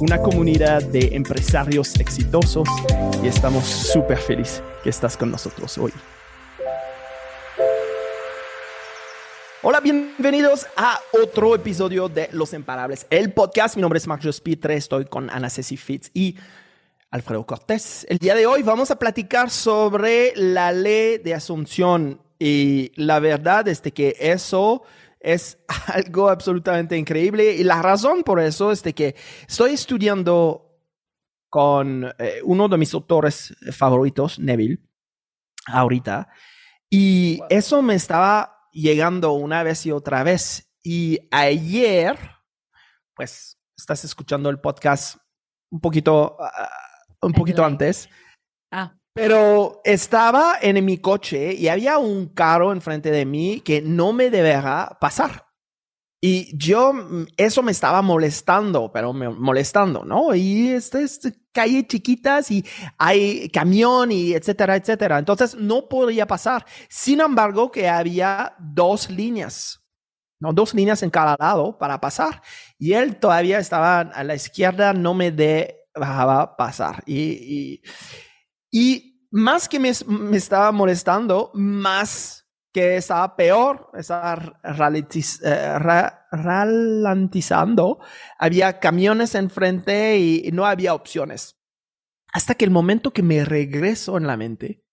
una comunidad de empresarios exitosos y estamos súper felices que estás con nosotros hoy. Hola, bienvenidos a otro episodio de Los Imparables, el podcast. Mi nombre es Marcos Pitre, estoy con Ana Ceci Fitz y Alfredo Cortés. El día de hoy vamos a platicar sobre la ley de asunción y la verdad es que eso es algo absolutamente increíble y la razón por eso es de que estoy estudiando con eh, uno de mis autores favoritos, Neville, ahorita, y eso me estaba llegando una vez y otra vez. Y ayer, pues, estás escuchando el podcast un poquito, ah, un poquito antes. Ah. Pero estaba en mi coche y había un carro enfrente de mí que no me deberá pasar. Y yo, mm, eso me estaba molestando, pero me molestando, ¿no? Y este es calle chiquitas y hay camión y etcétera, etcétera. Entonces no podía pasar. Sin embargo, que había dos líneas, ¿no? Dos líneas en cada lado para pasar. Y él todavía estaba a la izquierda, no me dejaba pasar. Y, y más que me, estaba molestando, más que estaba peor, estaba eh, ralentizando, había camiones enfrente y no había opciones. Hasta que el momento que me regreso en la mente,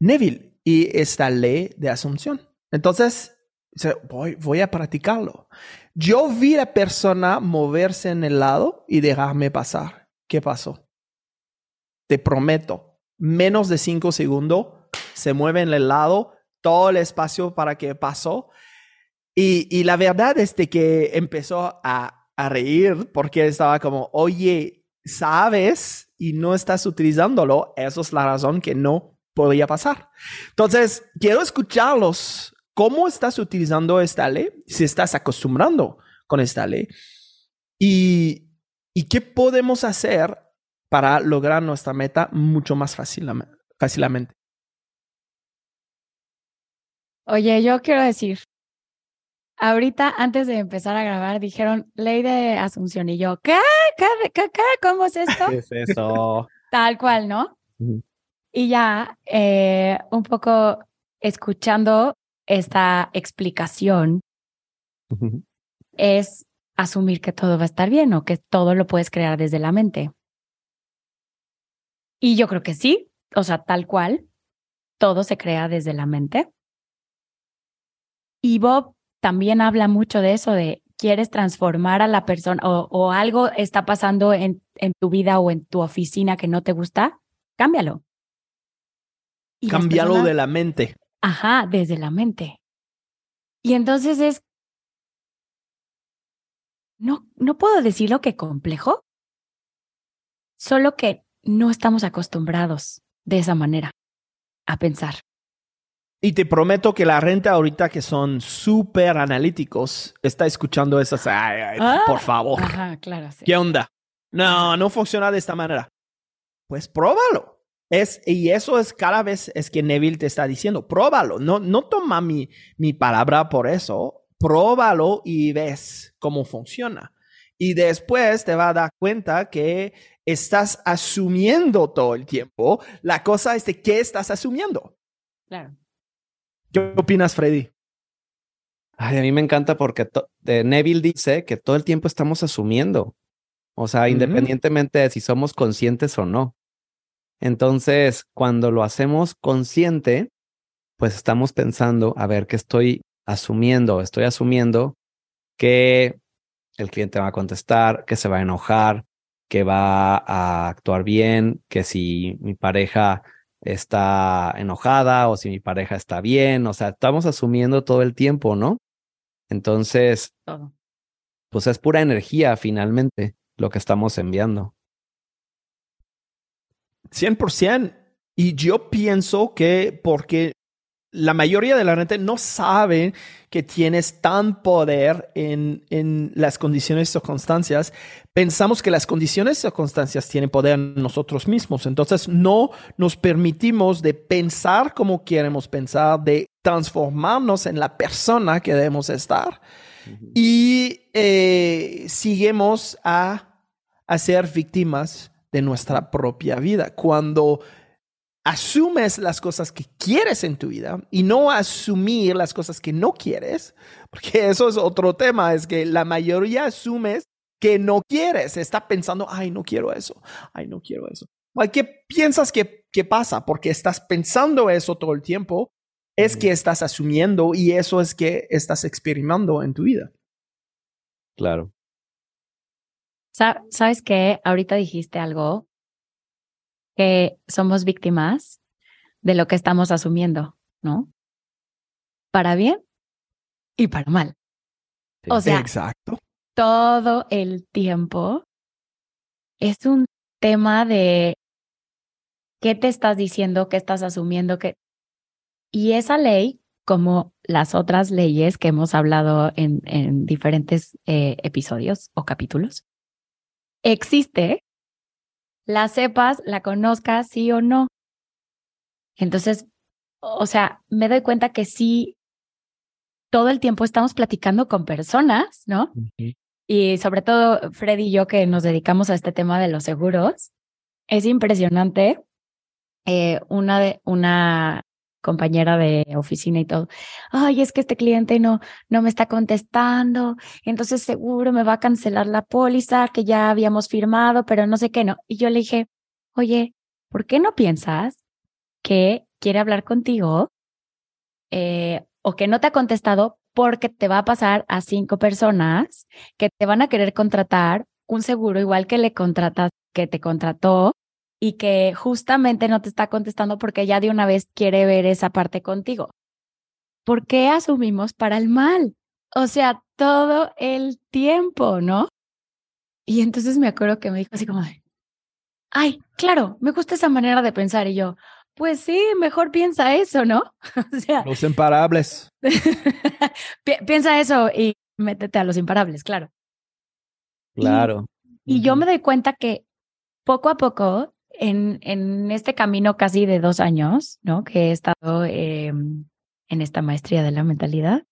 Neville y esta ley de asunción. Entonces, voy, voy a practicarlo. Yo vi a la persona moverse en el lado y dejarme pasar. ¿Qué pasó? Te prometo, menos de cinco segundos se mueve en el lado, todo el espacio para que pasó. Y, la verdad es que empezó a, a reír porque estaba como, oye, sabes y no estás utilizándolo, eso es la razón que no podía pasar. Entonces, quiero escucharlos. ¿Cómo estás utilizando esta ley? Si estás acostumbrando con esta ley. ¿Y, y qué podemos hacer para lograr nuestra meta mucho más fácilmente? Oye, yo quiero decir, ahorita antes de empezar a grabar dijeron ley de asunción y yo, ¿qué? ¿Qué? ¿Qué? ¿Qué? ¿Cómo es esto? ¿Qué es eso? Tal cual, ¿no? Y ya eh, un poco escuchando esta explicación es asumir que todo va a estar bien o que todo lo puedes crear desde la mente. Y yo creo que sí, o sea, tal cual, todo se crea desde la mente. Y Bob también habla mucho de eso, de quieres transformar a la persona o, algo está pasando en, en, tu vida o en tu oficina que no te gusta, cámbialo. Cámbialo de la mente. Ajá, desde la mente. Y entonces es, no, no puedo decirlo que complejo, solo que no estamos acostumbrados de esa manera a pensar. Y te prometo que la renta ahorita que son súper analíticos está escuchando esas. Ay, Ah, por favor. Ajá, claro. Sí. ¿Qué onda? No, no funciona de esta manera. Pues próbalo. Es, y eso es cada vez es que Neville te está diciendo, próbalo. No, no toma mi, mi palabra por eso. Próbalo y ves cómo funciona. Y después te va a dar cuenta que estás asumiendo todo el tiempo. La cosa es de qué estás asumiendo. Claro. ¿Qué opinas, Freddy? Ay, a mí me encanta porque de Neville dice que todo el tiempo estamos asumiendo. O sea, independientemente de si somos conscientes o no. Entonces, cuando lo hacemos consciente, pues estamos pensando, a ver, ¿qué estoy asumiendo? Estoy asumiendo que el cliente va a contestar, que se va a enojar, que va a actuar bien, que si mi pareja está enojada o si mi pareja está bien, o sea, estamos asumiendo todo el tiempo, ¿no? Entonces, Todo. pues es pura energía finalmente lo que estamos enviando. 100%. Y yo pienso que porque la mayoría de la gente no sabe que tienes tan poder en, en las condiciones y circunstancias. Pensamos que las condiciones y circunstancias tienen poder en nosotros mismos. Entonces no nos permitimos de pensar como queremos pensar, de transformarnos en la persona que debemos estar. Y eh, seguimos a, a ser víctimas de nuestra propia vida. Cuando asumes las cosas que quieres en tu vida y no asumir las cosas que no quieres, porque eso es otro tema, es que la mayoría asumes que no quieres, está pensando, ay, no quiero eso, ay, no quiero eso. ¿Qué piensas que, que pasa? Porque estás pensando eso todo el tiempo, es que estás asumiendo y eso es que estás experimentando en tu vida. Claro. ¿Sabes qué? Ahorita dijiste algo que somos víctimas de lo que estamos asumiendo, ¿no? Para bien y para mal. O sea, Exacto. todo el tiempo es un tema de qué te estás diciendo, qué estás asumiendo, que y esa ley, como las otras leyes que hemos hablado en, en diferentes eh, episodios o capítulos, existe la sepas, la conozcas, sí o no. Entonces, o sea, me doy cuenta que sí, todo el tiempo estamos platicando con personas, ¿no? Y sobre todo Freddy y yo que nos dedicamos a este tema de los seguros, es impresionante. Eh, una de una compañera de oficina y todo, ay, es que este cliente no, no me está contestando, entonces seguro me va a cancelar la póliza que ya habíamos firmado, pero no sé qué, no. Y yo le dije, oye, ¿por qué no piensas que quiere hablar contigo eh, o que no te ha contestado porque te va a pasar a cinco personas que te van a querer contratar un seguro igual que le contratas, que te contrató y que justamente no te está contestando porque ya de una vez quiere ver esa parte contigo. ¿Por qué asumimos para el mal? O sea, todo el tiempo, ¿no? Y entonces me acuerdo que me dijo así como, ay, claro, me gusta esa manera de pensar. Y yo, pues sí, mejor piensa eso, ¿no? o sea, los imparables. piensa eso y métete a los imparables, claro. Claro. y yo me doy cuenta que poco a poco en, en este camino casi de dos años, ¿no? Que he estado em, en esta maestría de la mentalidad,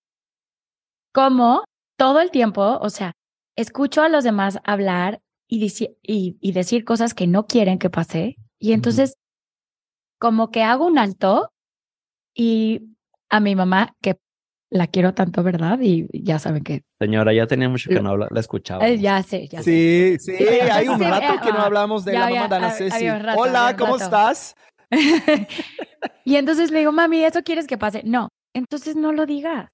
como todo el tiempo, o sea, escucho a los demás hablar y, y, y decir cosas que no quieren que pase, y entonces como que hago un alto y a mi mamá, que la quiero tanto, ¿verdad? Y ya saben que... Señora, ya tenía mucho que no habla, la escuchaba. Eh, ya sé, ya sé. Sí, sí, hay un rato que no hablamos de la mamá de Ana Ceci. Hola, ¿cómo estás? y entonces le digo, mami, ¿eso quieres que pase? No, entonces no lo digas.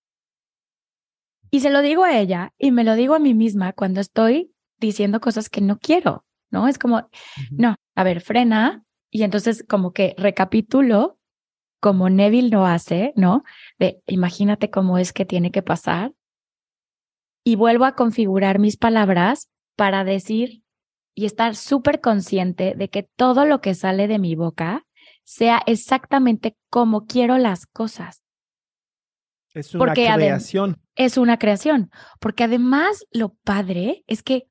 Y se lo digo a ella y me lo digo a mí misma cuando estoy diciendo cosas que no quiero, ¿no? Es como, no, a ver, frena. Y entonces como que recapitulo como Neville lo hace, ¿no? De imagínate cómo es que tiene que pasar. Y vuelvo a configurar mis palabras para decir y estar súper consciente de que todo lo que sale de mi boca sea exactamente como quiero las cosas. Es una creación. Es una creación. Porque además lo padre es que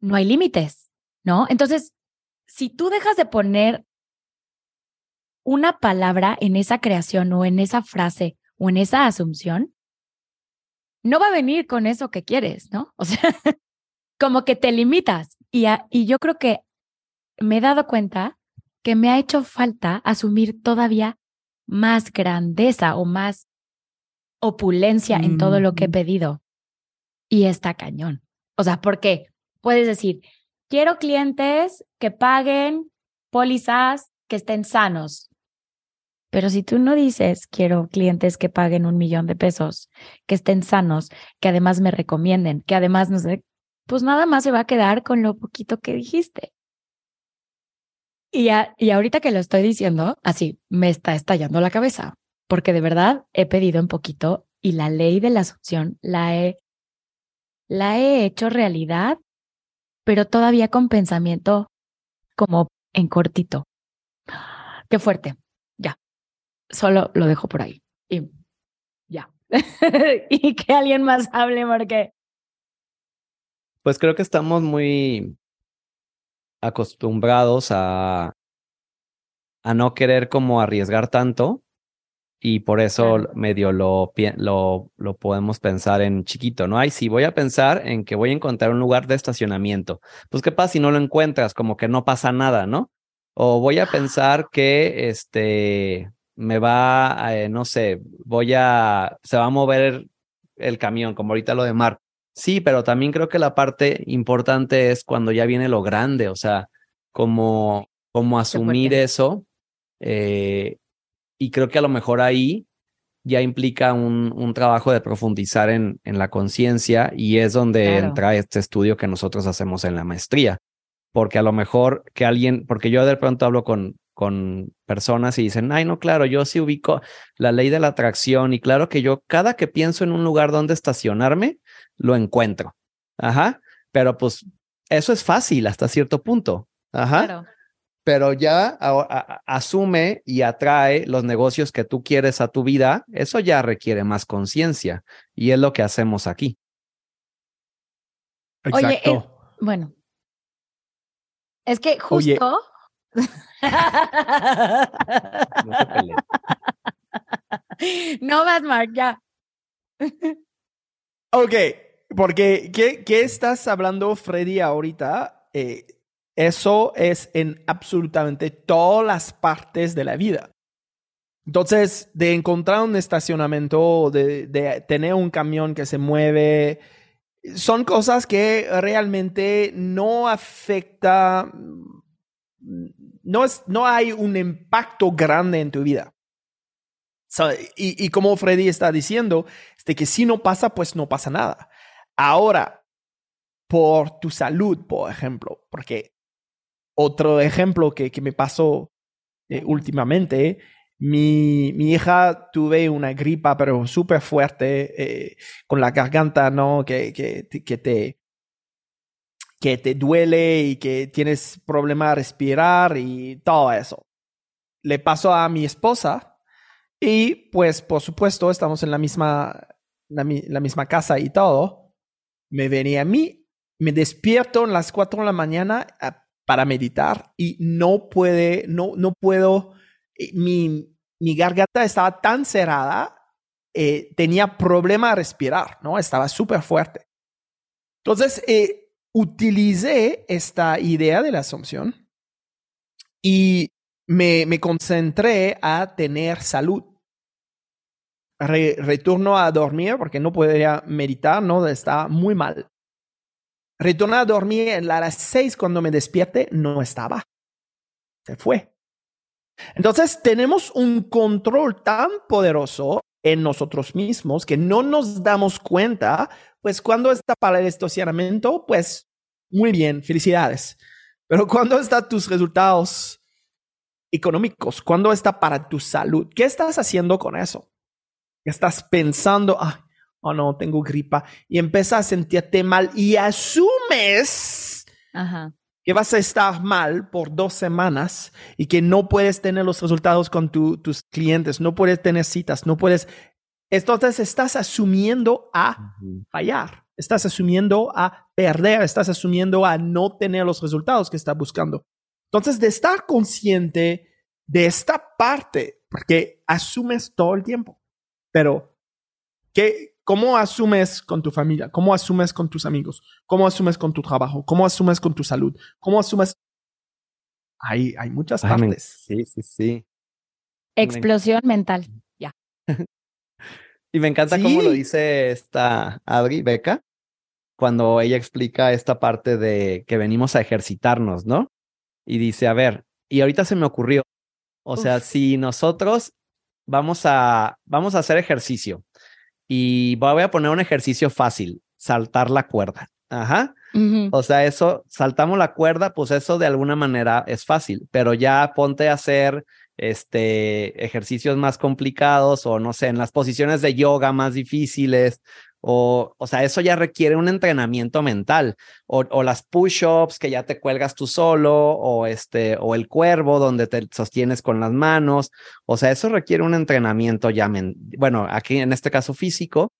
no hay límites, ¿no? Entonces, si tú dejas de poner una palabra en esa creación o en esa frase o en esa asunción, no va a venir con eso que quieres, ¿no? O sea, como que te limitas. Y, y yo creo que me he dado cuenta que me ha hecho falta asumir todavía más grandeza o más opulencia en todo lo que he pedido. Y está cañón. O sea, porque puedes decir, quiero clientes que paguen pólizas que estén sanos. Pero si tú no dices, quiero clientes que paguen un millón de pesos, que estén sanos, que además me recomienden, que además no sé, pues nada más se va a quedar con lo poquito que dijiste. Y, y ahorita que lo estoy diciendo, así me está estallando la cabeza, porque de verdad he pedido un poquito y la ley de la asunción la he, la he hecho realidad, pero todavía con pensamiento como en cortito. Qué fuerte. Solo lo dejo por ahí. Y ya. y que alguien más hable porque... Pues creo que estamos muy acostumbrados a, a no querer como arriesgar tanto y por eso medio lo, lo, lo podemos pensar en chiquito, ¿no? Ay, sí, voy a pensar en que voy a encontrar un lugar de estacionamiento. Pues, ¿qué pasa si no lo encuentras? Como que no pasa nada, ¿no? O voy a pensar que este me va, eh, no sé, voy a, se va a mover el camión, como ahorita lo de Mar. Sí, pero también creo que la parte importante es cuando ya viene lo grande, o sea, como, como asumir eso. Eh, y creo que a lo mejor ahí ya implica un, un trabajo de profundizar en, en la conciencia y es donde entra este estudio que nosotros hacemos en la maestría. Porque a lo mejor que alguien, porque yo de pronto hablo con, con personas y dicen, ay, no, claro, yo sí ubico la ley de la atracción y claro que yo cada que pienso en un lugar donde estacionarme, lo encuentro. Ajá, pero pues eso es fácil hasta cierto punto. Ajá pero ya asume y atrae los negocios que tú quieres a tu vida, eso ya requiere más conciencia y es lo que hacemos aquí. Exacto. Oye, eh, bueno, es que justo... no, vas, Mark, ya. ok, porque ¿qué, ¿qué, estás hablando, Freddy, ahorita? Eh, eso es en absolutamente todas las partes de la vida. Entonces, de encontrar un estacionamiento, de, tener un camión que se mueve, son cosas que realmente no afecta, no, es, no hay un impacto grande en tu vida. y, y, como Freddy está diciendo, de que si no pasa, pues no pasa nada. Ahora, por tu salud, por ejemplo, porque otro ejemplo que, que me pasó eh, últimamente, mi, mi, hija tuve una gripa, pero súper fuerte, eh, con la garganta, ¿no? Que, que, que, te, que te duele y que tienes problema de respirar y todo eso. Le pasó a mi esposa y pues por supuesto estamos en la misma, la, misma casa y todo. Me venía a mí, me despierto a las 4 de la mañana para meditar y no puede, no, no puedo, eh, mi, mi garganta estaba tan cerrada, eh, tenía problema de respirar, ¿no? Estaba súper fuerte. Entonces, eh, utilicé esta idea de la asunción y me, me concentré a tener salud. retorno a dormir porque no podía meditar, ¿no? Estaba muy mal. Retorné a dormir a las seis cuando me despierte, no estaba. Se fue. Entonces tenemos un control tan poderoso en nosotros mismos que no nos damos cuenta, pues cuando está para el estacionamiento, pues muy bien, felicidades. Pero cuando están tus resultados económicos, cuando está para tu salud, ¿qué estás haciendo con eso? ¿Estás pensando, ah, oh no, tengo gripa, y empiezas a sentirte mal y asumes que vas a estar mal por dos semanas y que no puedes tener los resultados con tus clientes, no puedes tener citas, no puedes... Entonces estás asumiendo a fallar, estás asumiendo a perder, estás asumiendo a no tener los resultados que estás buscando. Entonces, de estar consciente de esta parte, porque asumes todo el tiempo, pero ¿qué, ¿Cómo asumes con tu familia? ¿Cómo asumes con tus amigos? ¿Cómo asumes con tu trabajo? ¿Cómo asumes con tu salud? ¿Cómo asumes? Hay, hay muchas partes. sí, sí, sí. Explosión mental, ya. y me encanta cómo lo dice esta Adri Beca cuando ella explica esta parte de que venimos a ejercitarnos, ¿no? Y dice, a ver, y ahorita se me ocurrió, o sea, si nosotros vamos a, vamos a hacer ejercicio, y voy a poner un ejercicio fácil, saltar la cuerda. Ajá. O sea, eso, saltamos la cuerda, pues eso de alguna manera es fácil, pero ya ponte a hacer este ejercicios más complicados o no sé, en las posiciones de yoga más difíciles O, o sea, eso ya requiere un entrenamiento mental. O, o las push-ups que ya te cuelgas tú solo, o este, o el cuervo donde te sostienes con las manos. O sea, eso requiere un entrenamiento ya, bueno, aquí en este caso físico.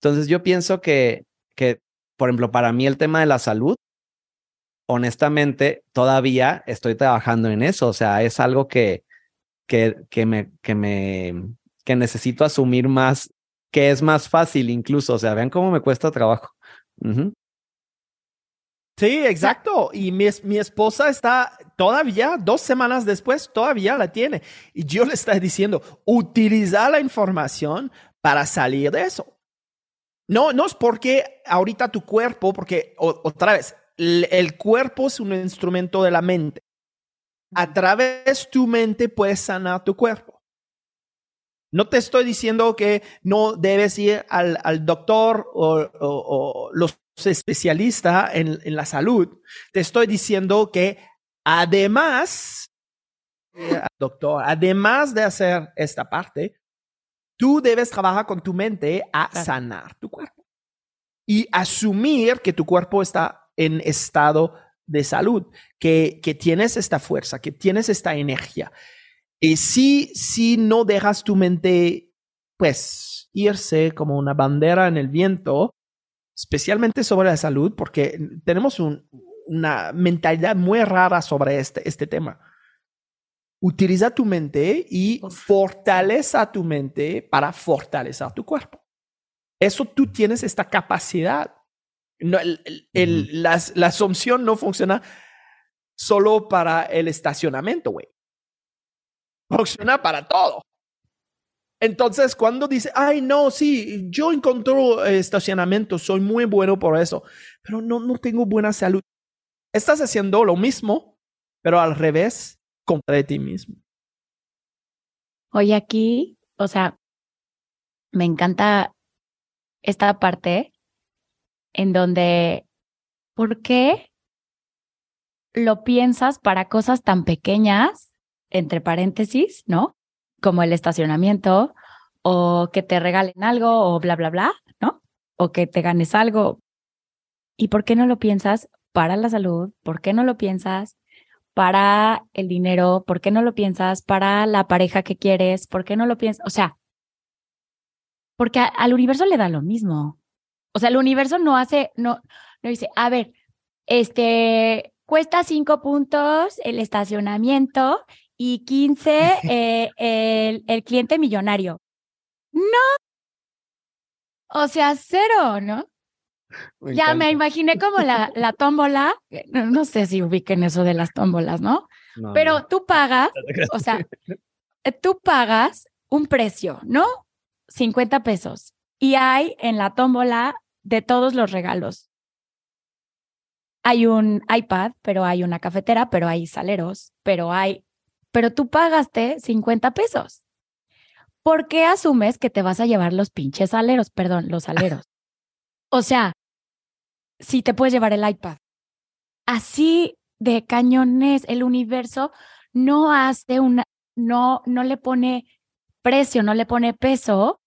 Entonces yo pienso que, que, por ejemplo, para mí el tema de la salud, honestamente, todavía estoy trabajando en eso. O sea, es algo que, que, que me, que me, que necesito asumir más que es más fácil incluso. O sea, vean cómo me cuesta trabajo. Sí, exacto. Y mi, mi, esposa está todavía, dos semanas después, todavía la tiene. Y yo le estoy diciendo, utiliza la información para salir de eso. No, no es porque ahorita tu cuerpo, porque otra vez, el, el cuerpo es un instrumento de la mente. A través de tu mente puedes sanar tu cuerpo. No te estoy diciendo que no debes ir al, al doctor o, los especialistas en, en, la salud. Te estoy diciendo que además, doctor, además de hacer esta parte, tú debes trabajar con tu mente a sanar tu cuerpo y asumir que tu cuerpo está en estado de salud, que, que tienes esta fuerza, que tienes esta energía. Y si, si no dejas tu mente, pues, irse como una bandera en el viento, especialmente sobre la salud, porque tenemos una mentalidad muy rara sobre este, este tema. Utiliza tu mente y fortaleza tu mente para fortalecer tu cuerpo. Eso tú tienes esta capacidad. No, el, la, la asunción no funciona solo para el estacionamiento, güey funciona para todo. Entonces, cuando dice, ay, no, sí, yo encontró estacionamiento, soy muy bueno por eso, pero no, no tengo buena salud. Estás haciendo lo mismo, pero al revés, contra ti mismo. Oye, aquí, o sea, me encanta esta parte en donde, ¿por qué lo piensas para cosas tan pequeñas entre paréntesis, ¿no? Como el estacionamiento o que te regalen algo o bla, bla, bla, ¿no? O que te ganes algo. ¿Y por qué no lo piensas para la salud? ¿Por qué no lo piensas para el dinero? ¿Por qué no lo piensas para la pareja que quieres? ¿Por qué no lo piensas? O sea, porque al universo le da lo mismo. O sea, el universo no hace, no, no dice, a ver, este, cuesta cinco puntos el estacionamiento y 15 eh, el, el cliente millonario. No. O sea, cero, ¿no? ya me imaginé como la, la tómbola, no, sé si ubiquen eso de las tómbolas, ¿no? Pero tú pagas, o sea, tú pagas un precio, ¿no? 50 pesos. Y hay en la tómbola de todos los regalos. Hay un iPad, pero hay una cafetera, pero hay saleros, pero hay pero tú pagaste 50 pesos. ¿Por qué asumes que te vas a llevar los pinches aleros? Perdón, los aleros. o sea, si te puedes llevar el iPad. Así de cañones, el universo no hace una, no, no le pone precio, no le pone peso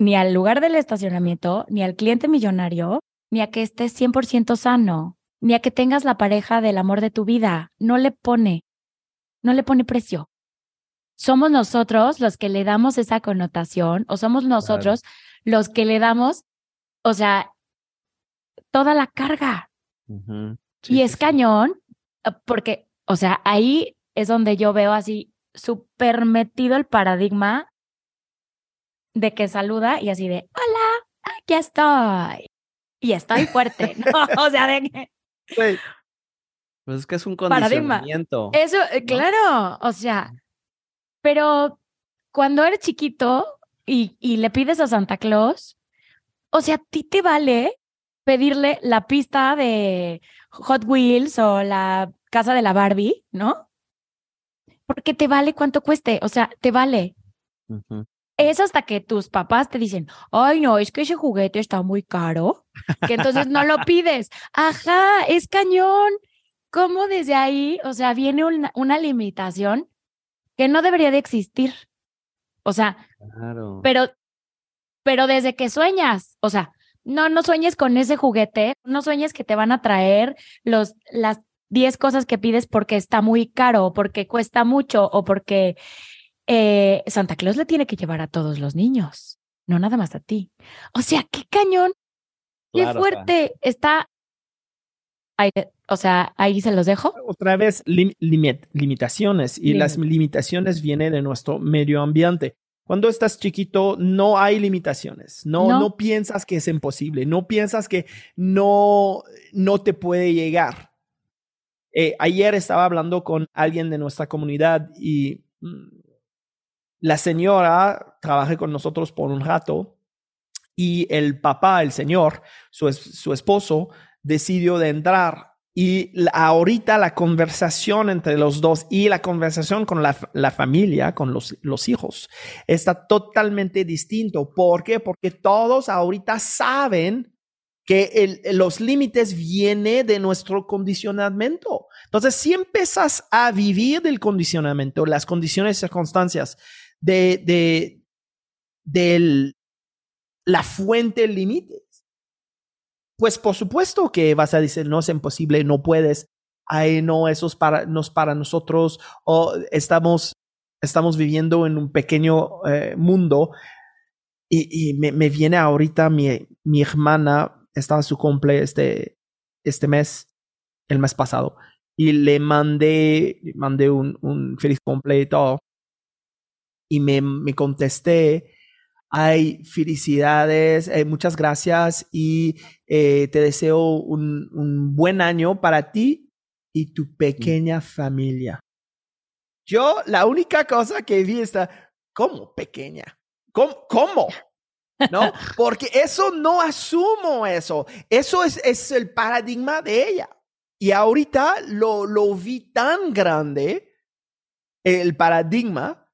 ni al lugar del estacionamiento, ni al cliente millonario, ni a que estés 100% sano, ni a que tengas la pareja del amor de tu vida. No le pone no le pone precio. Somos nosotros los que le damos esa connotación o somos nosotros los que le damos, o sea, toda la carga. y es cañón, porque, o sea, ahí es donde yo veo así súper metido el paradigma de que saluda y así de, hola, aquí estoy. Y estoy fuerte, ¿no? O sea, de que... Pues es que es un condicionamiento. Eso, eh, claro, o sea, pero cuando eres chiquito y, y le pides a Santa Claus, o sea, a ti te vale pedirle la pista de Hot Wheels o la casa de la Barbie, ¿no? Porque te vale cuánto cueste, o sea, te vale. Es hasta que tus papás te dicen, ay, no, es que ese juguete está muy caro, que entonces no lo pides. Ajá, es cañón cómo desde ahí, o sea, viene una, una limitación que no debería de existir. O sea, pero pero desde que sueñas, o sea, no, no sueñes con ese juguete, no sueñes que te van a traer los, las 10 cosas que pides porque está muy caro o porque cuesta mucho o porque eh, Santa Claus le tiene que llevar a todos los niños, no nada más a ti. O sea, qué cañón, qué fuerte está. o sea, ahí se los dejo. Otra vez, limitaciones y las limitaciones vienen de nuestro medio ambiente. Cuando estás chiquito, no hay limitaciones. No, no, piensas que es imposible. No piensas que no, no te puede llegar. Eh, ayer estaba hablando con alguien de nuestra comunidad y mm, la señora trabajé con nosotros por un rato y el papá, el señor, su, su esposo, decidió de entrar y ahorita la conversación entre los dos y la conversación con la, familia, con los, los, hijos, está totalmente distinto. ¿Por qué? Porque todos ahorita saben que los límites vienen de nuestro condicionamiento. Entonces, si empiezas a vivir del condicionamiento, las condiciones y circunstancias de, de, de la fuente límite, pues por supuesto que vas a decir, no es imposible, no puedes, ay, no, eso es para, no para nosotros, o estamos, estamos viviendo en un pequeño eh, mundo. Y, me, me, viene ahorita mi, mi hermana, estaba su cumple este, este mes, el mes pasado, y le mandé, mandé un, un feliz cumple y todo. Y me, me contesté, Ay, felicidades, eh, muchas gracias y eh, te deseo un, un, buen año para ti y tu pequeña familia. Yo, la única cosa que vi está, ¿cómo pequeña? ¿Cómo? ¿Cómo? ¿No? Porque eso no asumo eso. Eso es, es el paradigma de ella. Y ahorita lo, lo vi tan grande, el paradigma,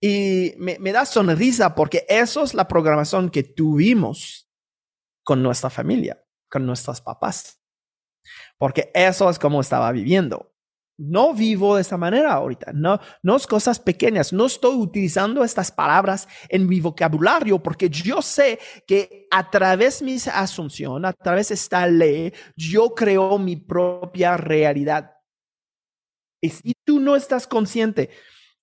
y me, da sonrisa porque eso es la programación que tuvimos con nuestra familia, con nuestros papás. Porque eso es como estaba viviendo. No vivo de esa manera ahorita. No, no es cosas pequeñas. No estoy utilizando estas palabras en mi vocabulario porque yo sé que a través de mi asunción, a través de esta ley, yo creo mi propia realidad. Y si tú no estás consciente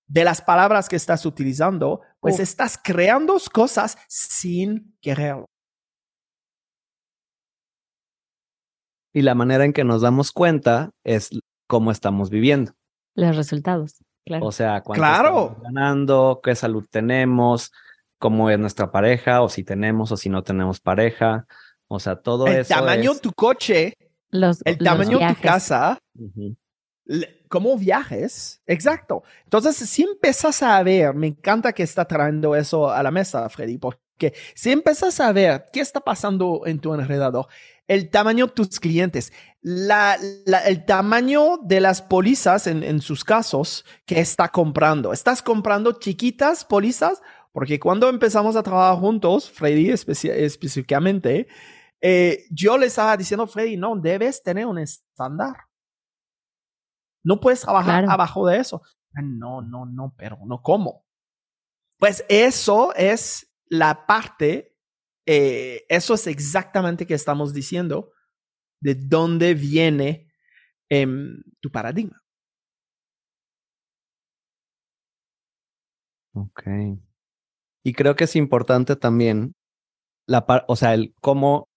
de las palabras que estás utilizando, pues estás creando cosas sin quererlo. Y la manera en que nos damos cuenta es cómo estamos viviendo. Los resultados, claro. O sea, cuánto estamos ganando, qué salud tenemos, cómo es nuestra pareja, o si tenemos o si no tenemos pareja. O sea, todo el eso. El tamaño de tu coche, el tamaño de tu casa, ¿Cómo viajes? Exacto. Entonces, si empiezas a ver, me encanta que está trayendo eso a la mesa, Freddy, porque si empiezas a ver qué está pasando en tu alrededor, el tamaño de tus clientes, la, el tamaño de las pólizas en, en, sus casos que está comprando. ¿Estás comprando chiquitas pólizas? Porque cuando empezamos a trabajar juntos, Freddy específicamente, eh, yo le estaba diciendo, Freddy, no, debes tener un estándar. No puedes trabajar abajo de eso. Ah, no, no, no, pero no cómo. Pues eso es la parte, eh, eso es exactamente que estamos diciendo de dónde viene em, tu paradigma. Ok. Y creo que es importante también, la o sea, el cómo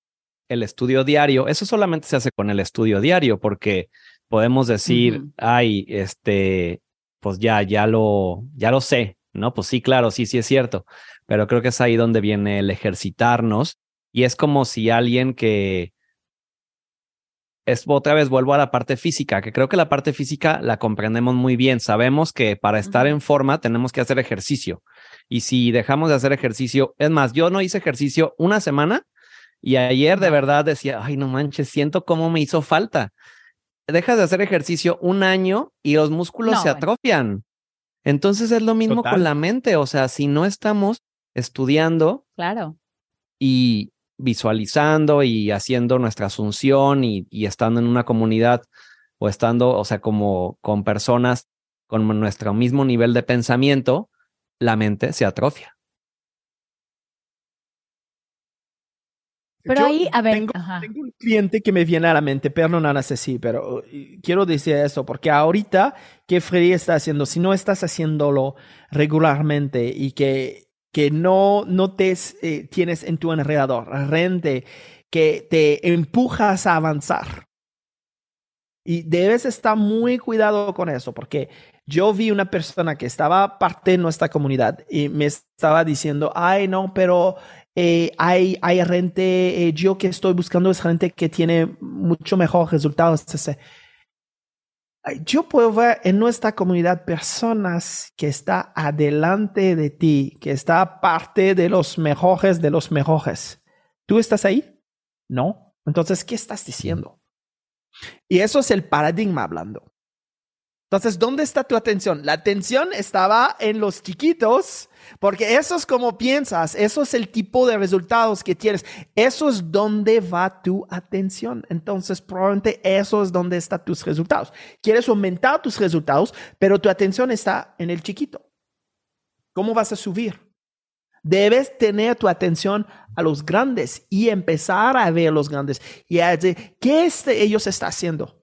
el estudio diario, eso solamente se hace con el estudio diario, porque podemos decir, ay, este, pues ya, ya lo, ya lo sé, ¿no? Pues sí, claro, sí, sí es cierto, pero creo que es ahí donde viene el ejercitarnos y es como si alguien que es otra vez vuelvo a la parte física, que creo que la parte física la comprendemos muy bien. Sabemos que para estar en forma tenemos que hacer ejercicio. Y si dejamos de hacer ejercicio, es más, yo no hice ejercicio una semana y ayer de verdad decía, ay, no manches, siento cómo me hizo falta dejas de hacer ejercicio un año y los músculos se atrofian. Entonces es lo mismo con la mente, o sea, si no estamos estudiando claro. y visualizando y haciendo nuestra asunción y, y estando en una comunidad o estando, o sea, como con personas con nuestro mismo nivel de pensamiento, la mente se atrofia. Pero ahí, a ver, tengo, un cliente que me viene a la mente, perdón, sí, pero quiero decir eso, porque ahorita, ¿qué Freddy está haciendo? Si no estás haciéndolo regularmente y que, que no, no te eh, tienes en tu enredador, rente, que te empujas a avanzar. Y debes estar muy cuidado con eso, porque yo vi una persona que estaba parte de nuestra comunidad y me estaba diciendo, ay, no, pero eh, hay, hay gente, eh, yo que estoy buscando es gente que tiene mucho mejor resultados. Yo puedo ver en nuestra comunidad personas que está adelante de ti, que está parte de los mejores de los mejores. ¿Tú estás ahí? No. Entonces, ¿qué estás diciendo? Y eso es el paradigma hablando. Entonces, ¿dónde está tu atención? La atención estaba en los chiquitos, porque eso es como piensas, eso es el tipo de resultados que tienes, eso es donde va tu atención. Entonces, probablemente eso es donde están tus resultados. Quieres aumentar tus resultados, pero tu atención está en el chiquito. ¿Cómo vas a subir? Debes tener tu atención a los grandes y empezar a ver los grandes y a decir, ¿qué este ellos está haciendo?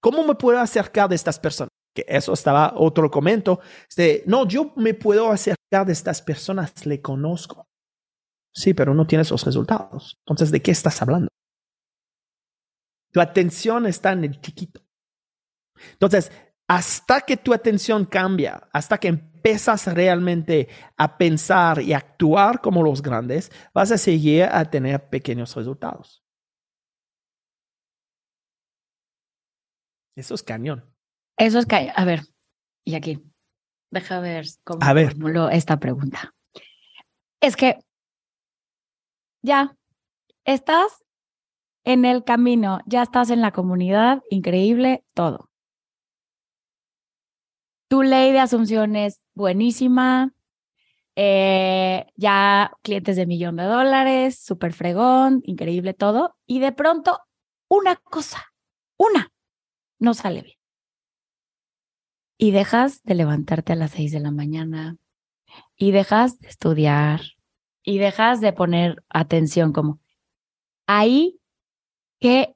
¿Cómo me puedo acercar de estas personas? Que eso estaba otro comento. Este, no, yo me puedo acercar de estas personas, le conozco. Sí, pero no tienes los resultados. Entonces, ¿de qué estás hablando? Tu atención está en el chiquito. Entonces, hasta que tu atención cambia, hasta que empiezas realmente a pensar y actuar como los grandes, vas a seguir a tener pequeños resultados. Eso es cañón. Eso es que, a ver, y aquí, deja ver cómo a ver. formulo esta pregunta. Es que ya estás en el camino, ya estás en la comunidad, increíble, todo. Tu ley de asunciones buenísima, eh, ya clientes de millón de dólares, súper fregón, increíble todo, y de pronto una cosa, una, no sale bien y dejas de levantarte a las seis de la mañana y dejas de estudiar y dejas de poner atención como ahí qué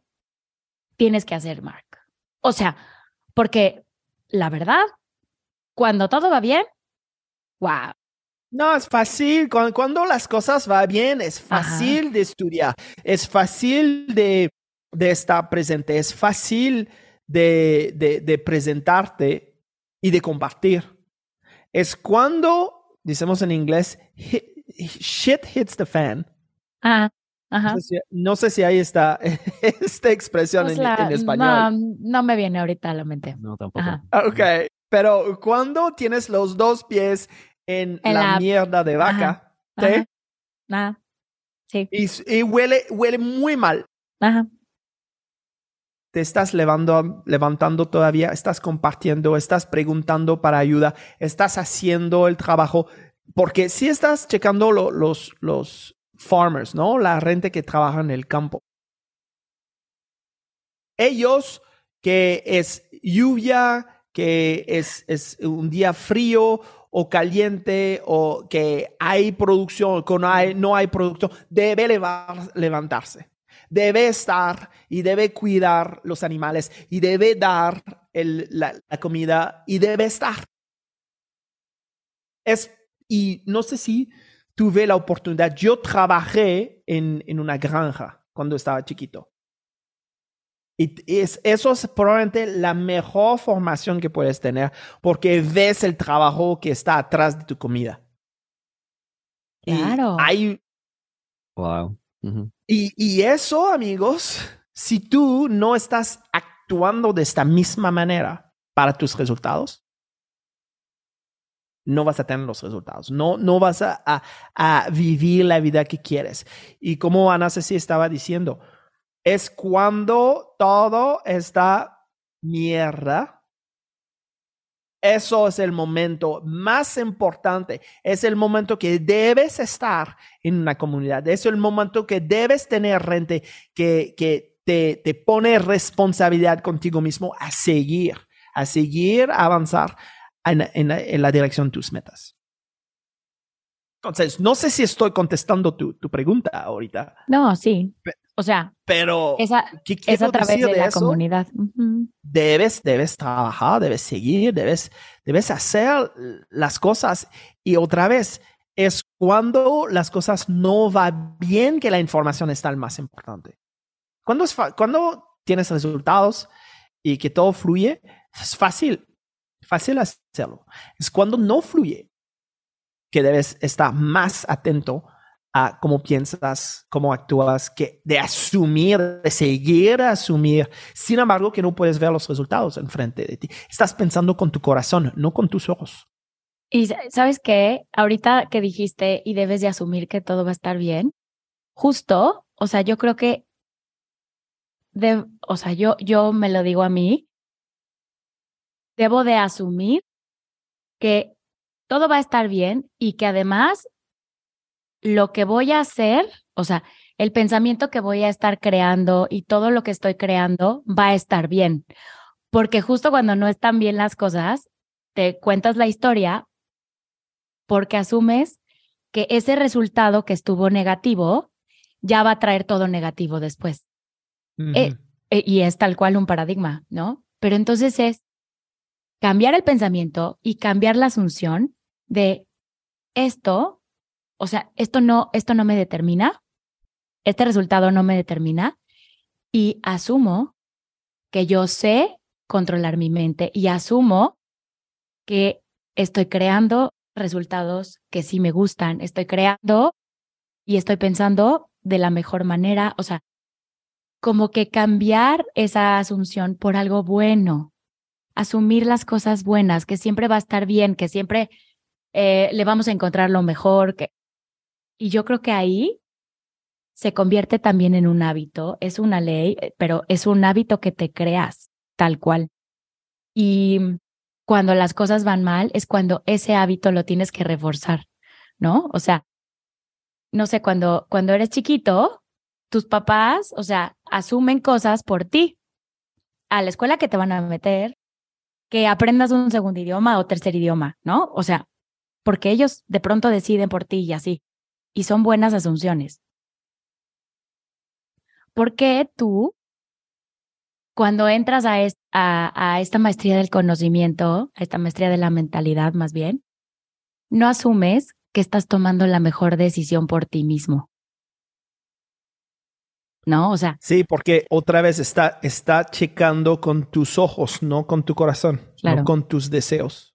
tienes que hacer, Mark. O sea, porque la verdad, cuando todo va bien, wow. No, es fácil. Cuando, las cosas van bien, es fácil de estudiar, es fácil de, de estar presente, es fácil de, de, de presentarte y de compartir. Es cuando, decimos en inglés, shit hits the fan. Ah, ajá. No sé si, ahí está esta expresión pues en, español. No, me viene ahorita a la mente. No, tampoco. Ah, ok, pero cuando tienes los dos pies en, la, mierda de vaca, ¿sí? Ajá. Sí. Y, y, huele, huele muy mal. Ajá te estás levando, levantando todavía, estás compartiendo, estás preguntando para ayuda, estás haciendo el trabajo, porque si estás checando los, los farmers, ¿no? La gente que trabaja en el campo. Ellos que es lluvia, que es, es un día frío o caliente o que hay producción, que no hay, no hay producción, debe levantarse debe estar y debe cuidar los animales y debe dar la, comida y debe estar. Es, y no sé si tuve la oportunidad, yo trabajé en, en una granja cuando estaba chiquito. Y es, eso es probablemente la mejor formación que puedes tener porque ves el trabajo que está atrás de tu comida. Claro. hay, wow y, eso, amigos, si tú no estás actuando de esta misma manera para tus resultados, no vas a tener los resultados, no, no vas a, a, vivir la vida que quieres. Y como Ana Ceci estaba diciendo, es cuando todo está mierda eso es el momento más importante. Es el momento que debes estar en una comunidad. Es el momento que debes tener gente que, que te, te pone responsabilidad contigo mismo a seguir, a seguir, avanzar en, en, en la dirección de tus metas. Entonces, no sé si estoy contestando tu, tu pregunta ahorita. No, sí. O sea, pero esa, ¿qué es a través decir de la eso? comunidad. Debes, debes trabajar, debes seguir, debes, debes hacer las cosas. Y otra vez, es cuando las cosas no van bien que la información está el más importante. Cuando, es cuando tienes resultados y que todo fluye, es fácil, fácil hacerlo. Es cuando no fluye que debes estar más atento a cómo piensas, cómo actúas, que de asumir, de seguir a asumir. Sin embargo, que no puedes ver los resultados enfrente de ti. Estás pensando con tu corazón, no con tus ojos. Y sa- sabes qué, ahorita que dijiste y debes de asumir que todo va a estar bien, justo, o sea, yo creo que, o sea, yo, yo me lo digo a mí, debo de asumir que todo va a estar bien y que además lo que voy a hacer, o sea, el pensamiento que voy a estar creando y todo lo que estoy creando va a estar bien. Porque justo cuando no están bien las cosas, te cuentas la historia porque asumes que ese resultado que estuvo negativo ya va a traer todo negativo después. Eh, E- y es tal cual un paradigma, ¿no? Pero entonces es cambiar el pensamiento y cambiar la asunción de esto, o sea, esto no, esto no me determina, este resultado no me determina y asumo que yo sé controlar mi mente y asumo que estoy creando resultados que sí me gustan, estoy creando y estoy pensando de la mejor manera, o sea, como que cambiar esa asunción por algo bueno, asumir las cosas buenas, que siempre va a estar bien, que siempre eh, le vamos a encontrar lo mejor, que... y yo creo que ahí se convierte también en un hábito, es una ley, eh, pero es un hábito que te creas tal cual. Y cuando las cosas van mal es cuando ese hábito lo tienes que reforzar, ¿no? O sea, no sé, cuando, cuando eres chiquito, tus papás, o sea, asumen cosas por ti. A la escuela que te van a meter, que aprendas un segundo idioma o tercer idioma, ¿no? O sea, porque ellos de pronto deciden por ti y así. Y son buenas asunciones. ¿Por qué tú, cuando entras a, es- a, a esta maestría del conocimiento, a esta maestría de la mentalidad más bien, no asumes que estás tomando la mejor decisión por ti mismo? ¿No? O sea, Sí, porque otra vez está, está checando con tus ojos, no con tu corazón, Claro. no con tus deseos.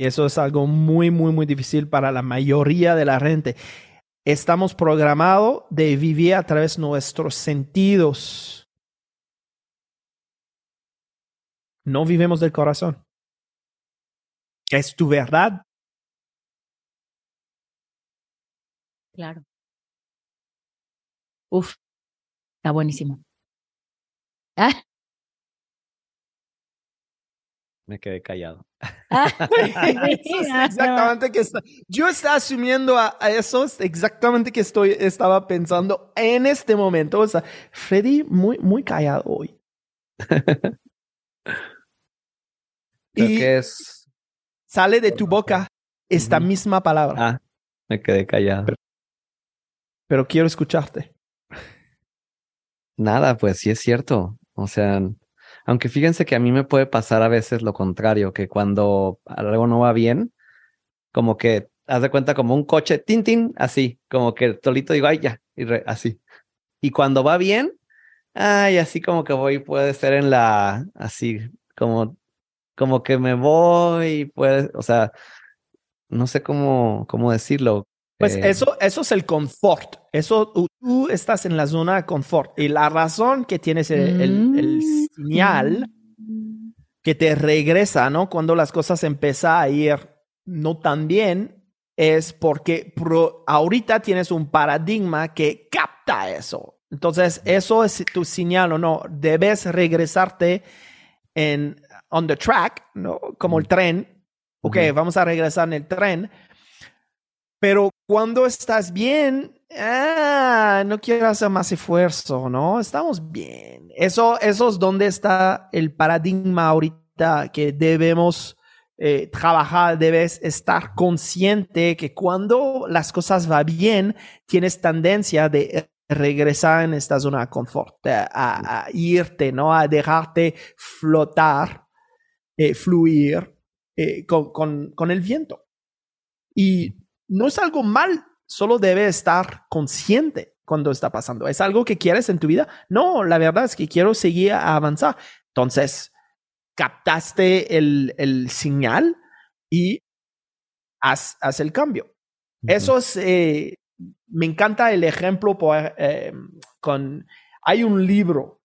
Y eso es algo muy, muy, muy difícil para la mayoría de la gente. Estamos programados de vivir a través de nuestros sentidos. No vivimos del corazón. Es tu verdad. claro. Uf, está buenísimo. Ah, Me quedé callado. ah, Eso es exactamente que está. Yo estaba asumiendo a, a eso, es exactamente que estoy, estaba pensando en este momento. O sea, Freddy muy, muy callado hoy. Creo y que es. sale de tu boca esta misma palabra, Ah, me quedé callado. pero quiero escucharte. Nada, pues sí es cierto. O sea, aunque fíjense que a mí me puede pasar a veces lo contrario, que cuando algo no va bien, como que haz de cuenta como un coche, tin, así, como que solito digo, ay, ya, y re- así. Y cuando va bien, ay, así como que voy, puede ser en la, así, como, como que me voy, puede, o sea, no sé cómo, cómo decirlo. Pues Eh, eso, eso es el confort. Eso tú, estás en la zona de confort. Y la razón que tienes el, el- el Mm, señal mm. que te regresa, ¿no? Cuando las cosas empiezan a ir no tan bien, es porque pro- ahorita tienes un paradigma que capta eso. Entonces, eso es tu señal o no. Debes regresarte en on the track, ¿no? Como el tren. Ok, vamos a regresar en el tren. Pero cuando estás bien, ah, no quiero hacer más esfuerzo, ¿no? Estamos bien. Eso, eso es donde está el paradigma ahorita que debemos eh, trabajar, debes estar consciente que cuando las cosas van bien, tienes tendencia de regresar en esta zona de confort, a, irte, ¿no? A dejarte flotar, eh, fluir eh, con, con el viento. Y no es algo mal, solo debes estar consciente cuando está pasando. ¿Es algo que quieres en tu vida? No, la verdad es que quiero seguir a avanzar. Entonces, captaste el, el señal y haz, haz el cambio. Eso es, eh, me encanta el ejemplo eh, con, hay un libro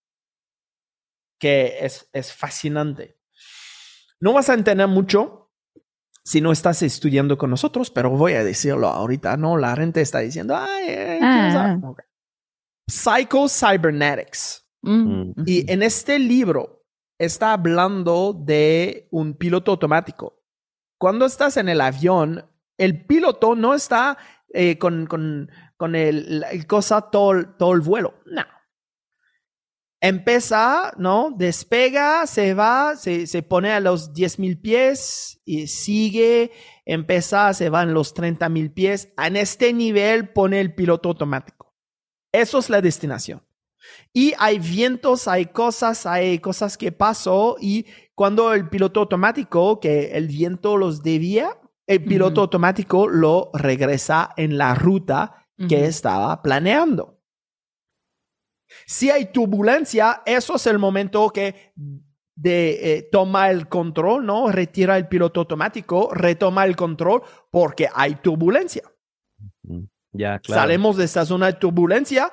que es, es fascinante. No vas a entender mucho si no estás estudiando con nosotros, pero voy a decirlo ahorita, ¿no? La gente está diciendo, ay, ah. Psycho Cybernetics. Mm. Y en este libro está hablando de un piloto automático. Cuando estás en el avión, el piloto no está eh, con, con, con el, cosa todo, todo el vuelo. No. Empieza, ¿no? Despega, se va, se, se pone a los 10 mil pies y sigue, empieza, se va en los 30 mil pies. En este nivel pone el piloto automático. Eso es la destinación. Y hay vientos, hay cosas, hay cosas que pasó y cuando el piloto automático, que el viento los debía, el piloto automático lo regresa en la ruta que estaba planeando. Si hay turbulencia, eso es el momento que de, eh, toma el control, ¿no? Retira el piloto automático, retoma el control porque hay turbulencia. Ya, claro. Salimos de esta zona de turbulencia,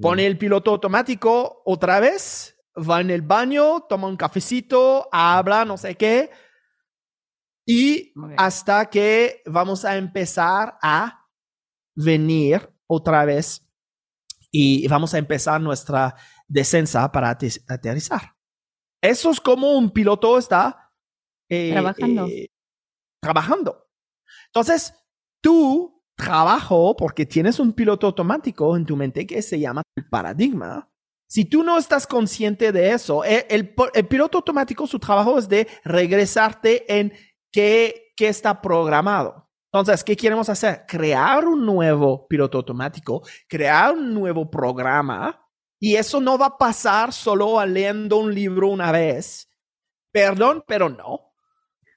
pone el piloto automático otra vez, va en el baño, toma un cafecito, habla, no sé qué, y hasta que vamos a empezar a venir otra vez y vamos a empezar nuestra descensa para aterrizar. Eso es como un piloto está eh, trabajando. Eh, trabajando. Entonces, tú trabajo porque tienes un piloto automático en tu mente que se llama el paradigma. Si tú no estás consciente de eso, eh, el, el piloto automático, su trabajo es de regresarte en qué, qué está programado. Entonces, ¿qué queremos hacer? Crear un nuevo piloto automático, crear un nuevo programa. Y eso no va a pasar solo leyendo un libro una vez. Perdón, pero no.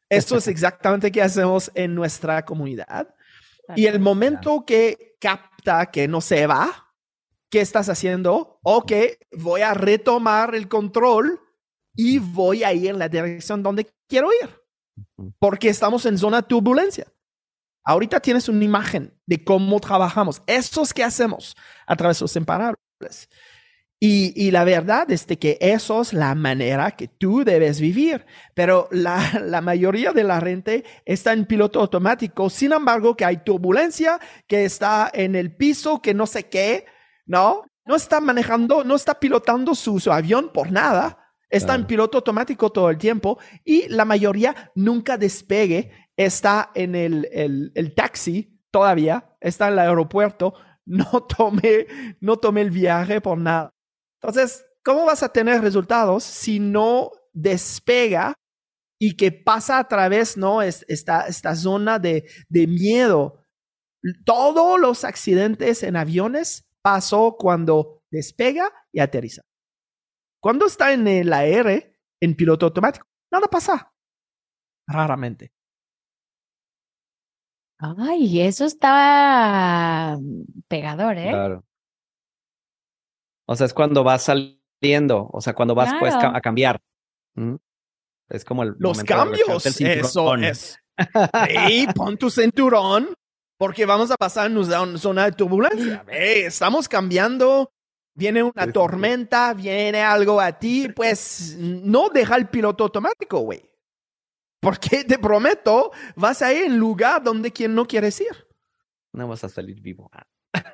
Esto es exactamente lo que hacemos en nuestra comunidad. Y el momento que capta que no se va, ¿qué estás haciendo? Ok, voy a retomar el control y voy a ir en la dirección donde quiero ir porque estamos en zona de turbulencia. Ahorita tienes una imagen de cómo trabajamos. Eso es que hacemos a través de los imparables. Y, y, la verdad es que eso es la manera que tú debes vivir. Pero la, la, mayoría de la gente está en piloto automático. Sin embargo, que hay turbulencia, que está en el piso, que no sé qué, ¿no? No está manejando, no está pilotando su, su avión por nada. Está en piloto automático todo el tiempo y la mayoría nunca despegue. Está en el, el, el taxi todavía, está en el aeropuerto, no tome, no el viaje por nada. Entonces, ¿cómo vas a tener resultados si no despega y que pasa a través, ¿no? Esta, esta zona de, de miedo. Todos los accidentes en aviones pasó cuando despega y aterriza. Cuando está en el aire, en piloto automático, nada pasa. Raramente. Ay, eso está pegador, ¿eh? Claro. O sea, es cuando vas saliendo, o sea, cuando vas pues a cambiar. Es como el los cambios. Eso es. hey, pon tu cinturón porque vamos a pasar en una zona de turbulencia. estamos cambiando viene una tormenta, viene algo a ti, pues no deja el piloto automático, güey. Porque te prometo, vas a ir en lugar donde quien no quieres ir. No vas a salir vivo.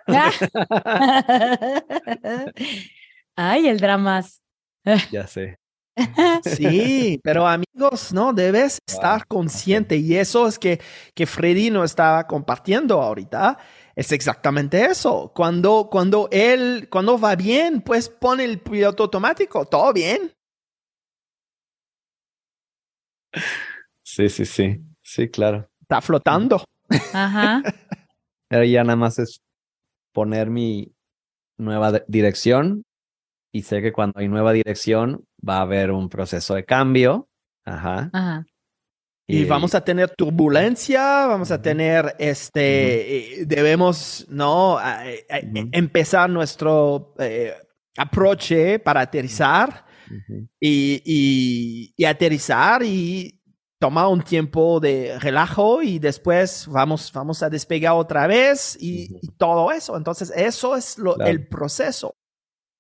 Ay, el dramas. ya sé. Sí, pero amigos, no debes estar consciente y eso es que que Freddy no estaba compartiendo ahorita es exactamente eso. Cuando, cuando él, cuando va bien, pues pone el piloto automático, todo bien. Sí, sí, sí. Sí, claro. Está flotando. Ajá. Pero ya nada más es poner mi nueva dirección y sé que cuando hay nueva dirección va a haber un proceso de cambio. Ajá. Ajá. Y vamos a tener turbulencia, vamos a tener, este, eh, debemos, ¿no? A- a- a- Ujú. empezar nuestro eh, approach para aterrizar y, y- y aterrizar y tomar un tiempo de relajo y después vamos, vamos a despegar otra vez y, todo eso. Entonces, eso es lo, Claro. el proceso.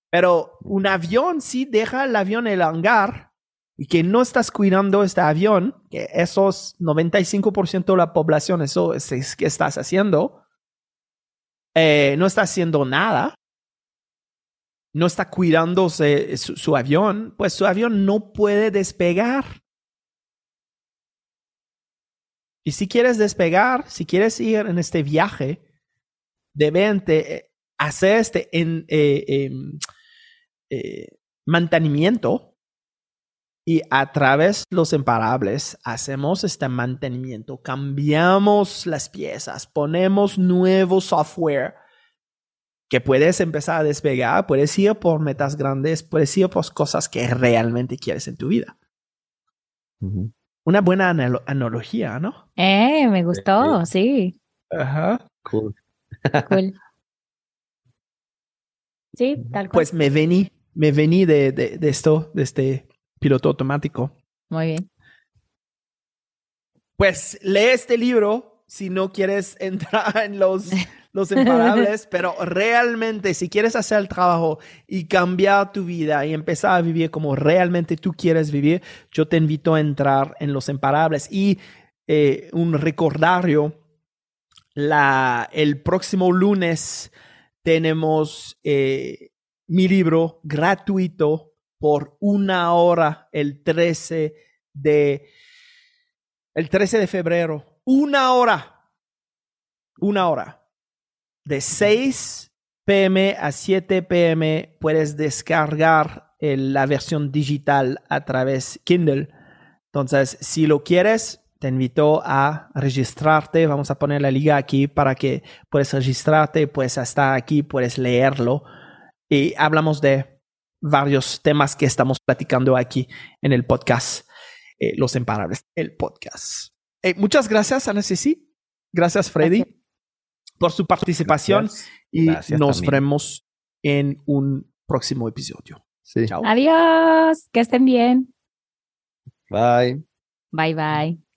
Pero un avión sí deja el avión en el hangar y que no estás cuidando este avión, que esos 95% de la población, eso es, es que estás haciendo, eh, no está haciendo nada, no está cuidándose su, su avión, pues su avión no puede despegar. Y si quieres despegar, si quieres ir en este viaje, deben de hacer este en, eh, em, eh, mantenimiento y a través de los imparables hacemos este mantenimiento, cambiamos las piezas, ponemos nuevo software que puedes empezar a despegar, puedes ir por metas grandes, puedes ir por cosas que realmente quieres en tu vida. Ujú. Una buena analo- analogía, ¿no? Eh, me gustó, sí. Ajá. Cool. Cool. Sí, tal cual. Pues me vení, me vení de, de, de esto, de este piloto automático. Muy bien. Pues lee este libro si no quieres entrar en los, los imparables, pero realmente si quieres hacer el trabajo y cambiar tu vida y empezar a vivir como realmente tú quieres vivir, yo te invito a entrar en los imparables. Y eh, un recordario, la, el próximo lunes tenemos eh, mi libro gratuito por una hora el 13 de el 13 de febrero. Una hora. Una hora. De 6 pm a 7 pm puedes descargar la versión digital a través Kindle. Entonces, si lo quieres, te invito a registrarte. Vamos a poner la liga aquí para que puedas registrarte, puedes estar aquí, puedes leerlo. Y hablamos de varios temas que estamos platicando aquí en el podcast, eh, Los Imparables, el podcast. Eh, muchas gracias, Ana Ceci. Gracias, Freddy. Por su participación Gracias. y Gracias nos también. vemos en un próximo episodio. Sí. Chao. Adiós. Que estén bien. Bye. Bye bye.